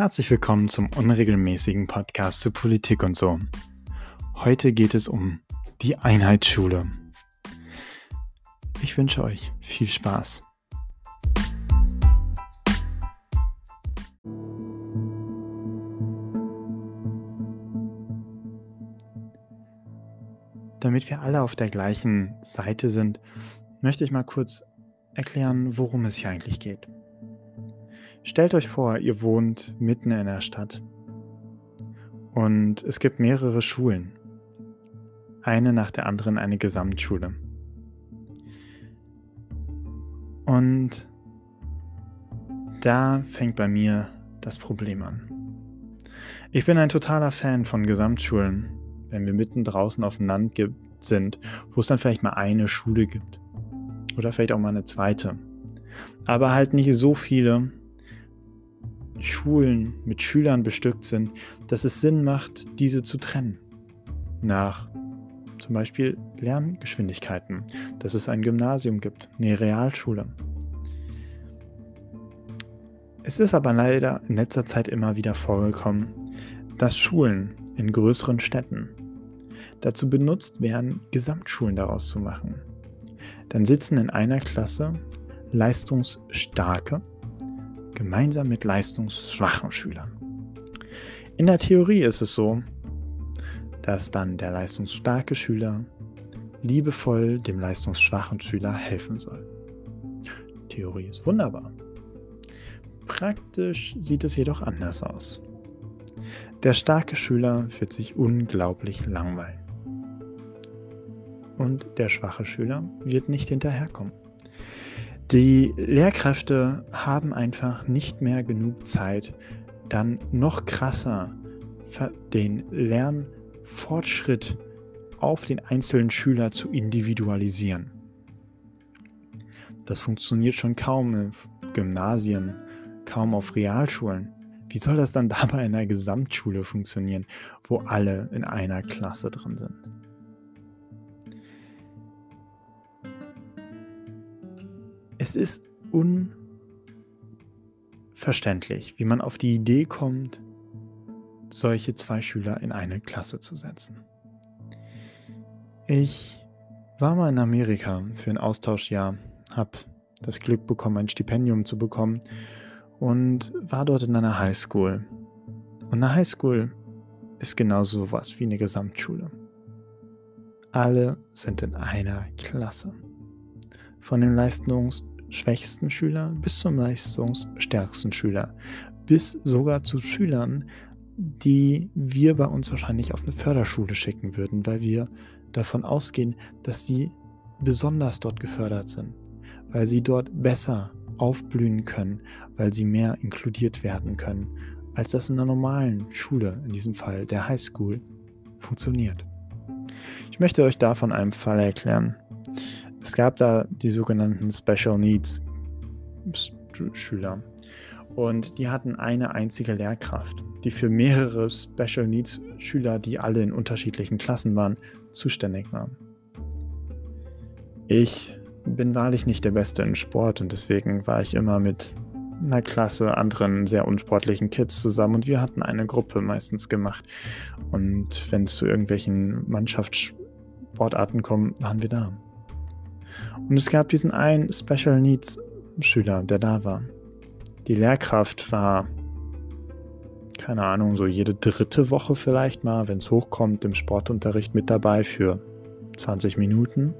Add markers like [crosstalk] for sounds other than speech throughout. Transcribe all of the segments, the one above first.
Herzlich willkommen zum unregelmäßigen Podcast zu Politik und so. Heute geht es um die Einheitsschule. Ich wünsche euch viel Spaß. Damit wir alle auf der gleichen Seite sind, möchte ich mal kurz erklären, worum es hier eigentlich geht. Stellt euch vor, ihr wohnt mitten in der Stadt und es gibt mehrere Schulen. Eine nach der anderen eine Gesamtschule. Und da fängt bei mir das Problem an. Ich bin ein totaler Fan von Gesamtschulen, wenn wir mitten draußen auf dem Land sind, wo es dann vielleicht mal eine Schule gibt. Oder vielleicht auch mal eine zweite. Aber halt nicht so viele, Schulen mit Schülern bestückt sind, dass es Sinn macht, diese zu trennen. Nach zum Beispiel Lerngeschwindigkeiten, dass es ein Gymnasium gibt, eine Realschule. Es ist aber leider in letzter Zeit immer wieder vorgekommen, dass Schulen in größeren Städten dazu benutzt werden, Gesamtschulen daraus zu machen. Dann sitzen in einer Klasse leistungsstarke gemeinsam mit leistungsschwachen Schülern. In der Theorie ist es so, dass dann der leistungsstarke Schüler liebevoll dem leistungsschwachen Schüler helfen soll. Theorie ist wunderbar. Praktisch sieht es jedoch anders aus. Der starke Schüler wird sich unglaublich langweilen. Und der schwache Schüler wird nicht hinterherkommen. Die Lehrkräfte haben einfach nicht mehr genug Zeit, dann noch krasser den Lernfortschritt auf den einzelnen Schüler zu individualisieren. Das funktioniert schon kaum in Gymnasien, kaum auf Realschulen. Wie soll das dann [laughs] dabei in einer Gesamtschule funktionieren, wo alle in einer Klasse drin sind? Es ist unverständlich, wie man auf die Idee kommt, solche zwei Schüler in eine Klasse zu setzen. Ich war mal in Amerika für ein Austauschjahr, habe das Glück bekommen, ein Stipendium zu bekommen und war dort in einer Highschool. Und eine Highschool ist genauso was wie eine Gesamtschule. Alle sind in einer Klasse. Von den Leistungs- schwächsten Schüler bis zum leistungsstärksten Schüler, bis sogar zu Schülern, die wir bei uns wahrscheinlich auf eine Förderschule schicken würden, weil wir davon ausgehen, dass sie besonders dort gefördert sind, weil sie dort besser aufblühen können, weil sie mehr inkludiert werden können, als das in einer normalen Schule, in diesem Fall der Highschool, funktioniert. Ich möchte euch davon einem Fall erklären. Es gab da die sogenannten Special Needs Schüler und die hatten eine einzige Lehrkraft, die für mehrere Special Needs Schüler, die alle in unterschiedlichen Klassen waren, zuständig war. Ich bin wahrlich nicht der Beste in Sport und deswegen war ich immer mit einer Klasse anderen sehr unsportlichen Kids zusammen und wir hatten eine Gruppe meistens gemacht. Und wenn es zu irgendwelchen Mannschaftssportarten kommt, waren wir da. Und es gab diesen einen Special Needs Schüler, der da war. Die Lehrkraft war, keine Ahnung, so jede dritte Woche vielleicht mal, wenn es hochkommt, im Sportunterricht mit dabei für 20 Minuten.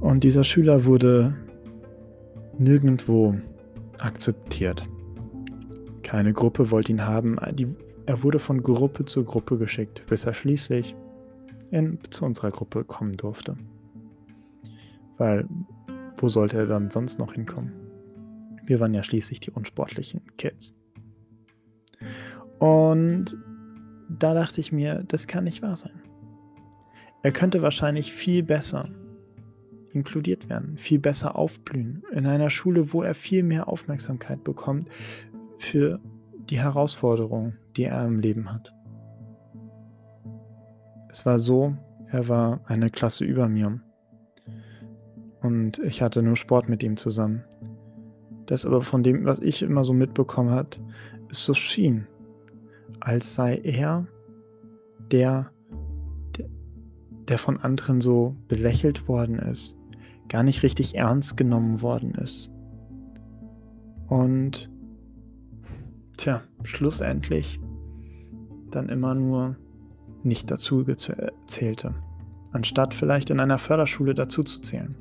Und dieser Schüler wurde nirgendwo akzeptiert. Keine Gruppe wollte ihn haben. er wurde von Gruppe zu Gruppe geschickt, bis er schließlich in, zu unserer Gruppe kommen durfte. Weil, wo sollte er dann sonst noch hinkommen? Wir waren ja schließlich die unsportlichen Kids. Und da dachte ich mir, das kann nicht wahr sein. Er könnte wahrscheinlich viel besser inkludiert werden, viel besser aufblühen in einer Schule, wo er viel mehr Aufmerksamkeit bekommt für die Herausforderungen, die er im Leben hat. Es war so, er war eine Klasse über mir. Und ich hatte nur Sport mit ihm zusammen. das aber von dem, was ich immer so mitbekommen hat, es so schien, als sei er der, der, der von anderen so belächelt worden ist, gar nicht richtig ernst genommen worden ist. Und tja, schlussendlich dann immer nur nicht dazu zählte, anstatt vielleicht in einer Förderschule dazu zu zählen.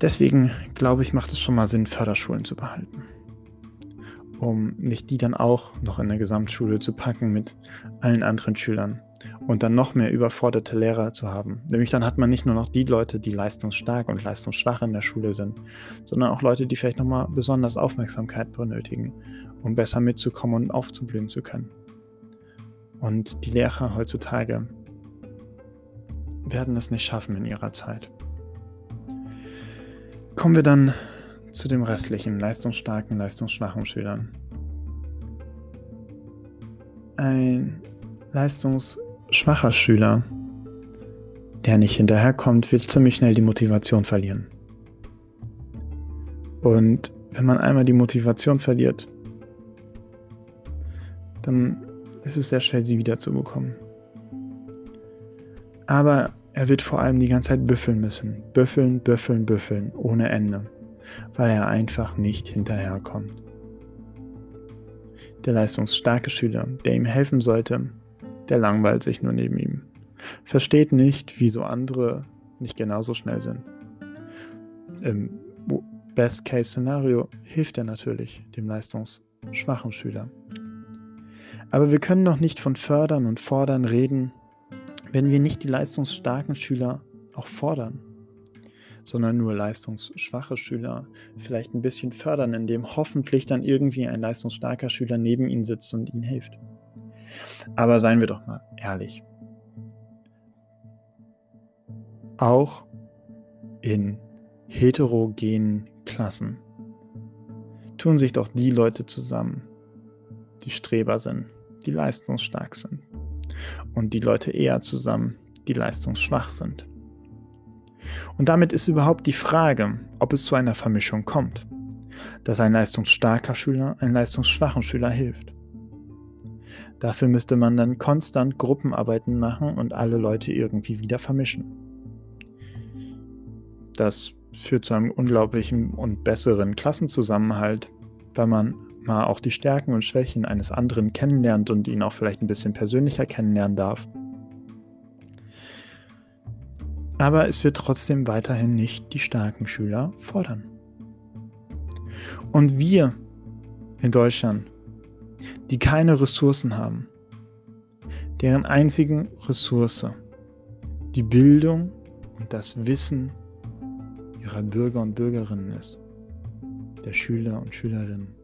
Deswegen glaube ich, macht es schon mal Sinn, Förderschulen zu behalten. Um nicht die dann auch noch in der Gesamtschule zu packen mit allen anderen Schülern und dann noch mehr überforderte Lehrer zu haben. Nämlich dann hat man nicht nur noch die Leute, die leistungsstark und leistungsschwach in der Schule sind, sondern auch Leute, die vielleicht nochmal besonders Aufmerksamkeit benötigen, um besser mitzukommen und aufzublühen zu können. Und die Lehrer heutzutage werden es nicht schaffen in ihrer Zeit. Kommen wir dann zu dem restlichen, leistungsstarken, leistungsschwachen Schülern. Ein leistungsschwacher Schüler, der nicht hinterherkommt, wird ziemlich schnell die Motivation verlieren. Und wenn man einmal die Motivation verliert, dann ist es sehr schwer, sie wiederzubekommen. Aber er wird vor allem die ganze Zeit büffeln müssen. Büffeln, büffeln, büffeln, ohne Ende. Weil er einfach nicht hinterherkommt. Der leistungsstarke Schüler, der ihm helfen sollte, der langweilt sich nur neben ihm. Versteht nicht, wieso andere nicht genauso schnell sind. Im Best-Case-Szenario hilft er natürlich dem leistungsschwachen Schüler. Aber wir können noch nicht von fördern und fordern reden, wenn wir nicht die leistungsstarken Schüler auch fordern, sondern nur leistungsschwache Schüler vielleicht ein bisschen fördern, indem hoffentlich dann irgendwie ein leistungsstarker Schüler neben ihnen sitzt und ihnen hilft. Aber seien wir doch mal ehrlich. Auch in heterogenen Klassen tun sich doch die Leute zusammen, die Streber sind, die leistungsstark sind. Und die Leute eher zusammen, die leistungsschwach sind. Und damit ist überhaupt die Frage, ob es zu einer Vermischung kommt, dass ein leistungsstarker Schüler einen leistungsschwachen Schüler hilft. Dafür müsste man dann konstant Gruppenarbeiten machen und alle Leute irgendwie wieder vermischen. Das führt zu einem unglaublichen und besseren Klassenzusammenhalt, weil man mal auch die Stärken und Schwächen eines anderen kennenlernt und ihn auch vielleicht ein bisschen persönlicher kennenlernen darf. Aber es wird trotzdem weiterhin nicht die starken Schüler fordern. Und wir in Deutschland, die keine Ressourcen haben, deren einzigen Ressource die Bildung und das Wissen ihrer Bürger und Bürgerinnen ist, der Schüler und Schülerinnen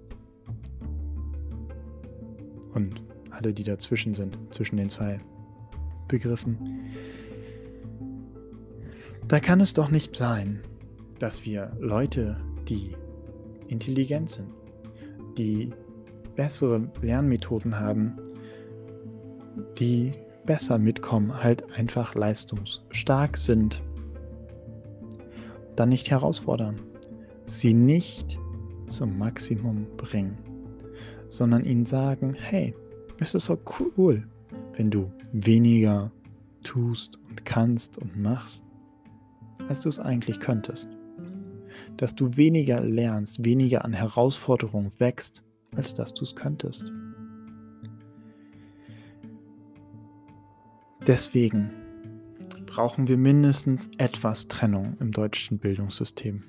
und alle, die dazwischen sind, zwischen den zwei Begriffen. Da kann es doch nicht sein, dass wir Leute, die intelligent sind, die bessere Lernmethoden haben, die besser mitkommen, halt einfach leistungsstark sind, dann nicht herausfordern, sie nicht zum Maximum bringen sondern ihnen sagen, hey, es ist so cool, wenn du weniger tust und kannst und machst, als du es eigentlich könntest. Dass du weniger lernst, weniger an Herausforderungen wächst, als dass du es könntest. Deswegen brauchen wir mindestens etwas Trennung im deutschen Bildungssystem.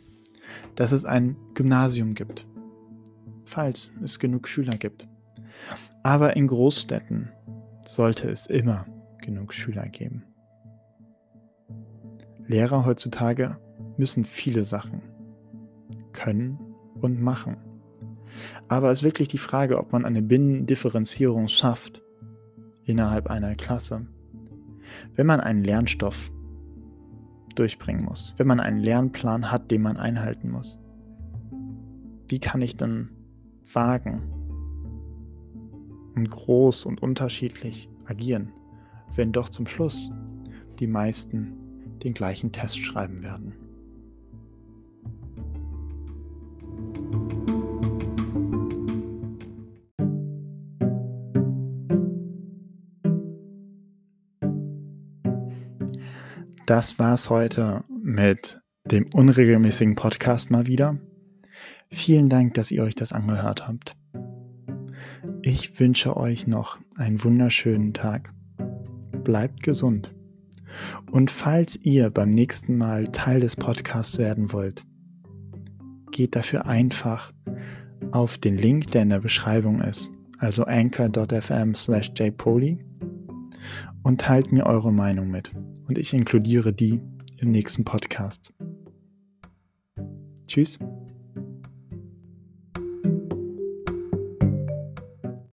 Dass es ein Gymnasium gibt, falls es genug Schüler gibt. Aber in Großstädten sollte es immer genug Schüler geben. Lehrer heutzutage müssen viele Sachen können und machen. Aber es ist wirklich die Frage, ob man eine Binnendifferenzierung schafft innerhalb einer Klasse. Wenn man einen Lernstoff durchbringen muss, wenn man einen Lernplan hat, den man einhalten muss, wie kann ich dann wagen und groß und unterschiedlich agieren, wenn doch zum Schluss die meisten den gleichen Test schreiben werden. Das war's heute mit dem unregelmäßigen Podcast mal wieder. Vielen Dank, dass ihr euch das angehört habt. Ich wünsche euch noch einen wunderschönen Tag. Bleibt gesund. Und falls ihr beim nächsten Mal Teil des Podcasts werden wollt, geht dafür einfach auf den Link, der in der Beschreibung ist, also anchor.fm slash jpoly und teilt mir eure Meinung mit und ich inkludiere die im nächsten Podcast. Tschüss.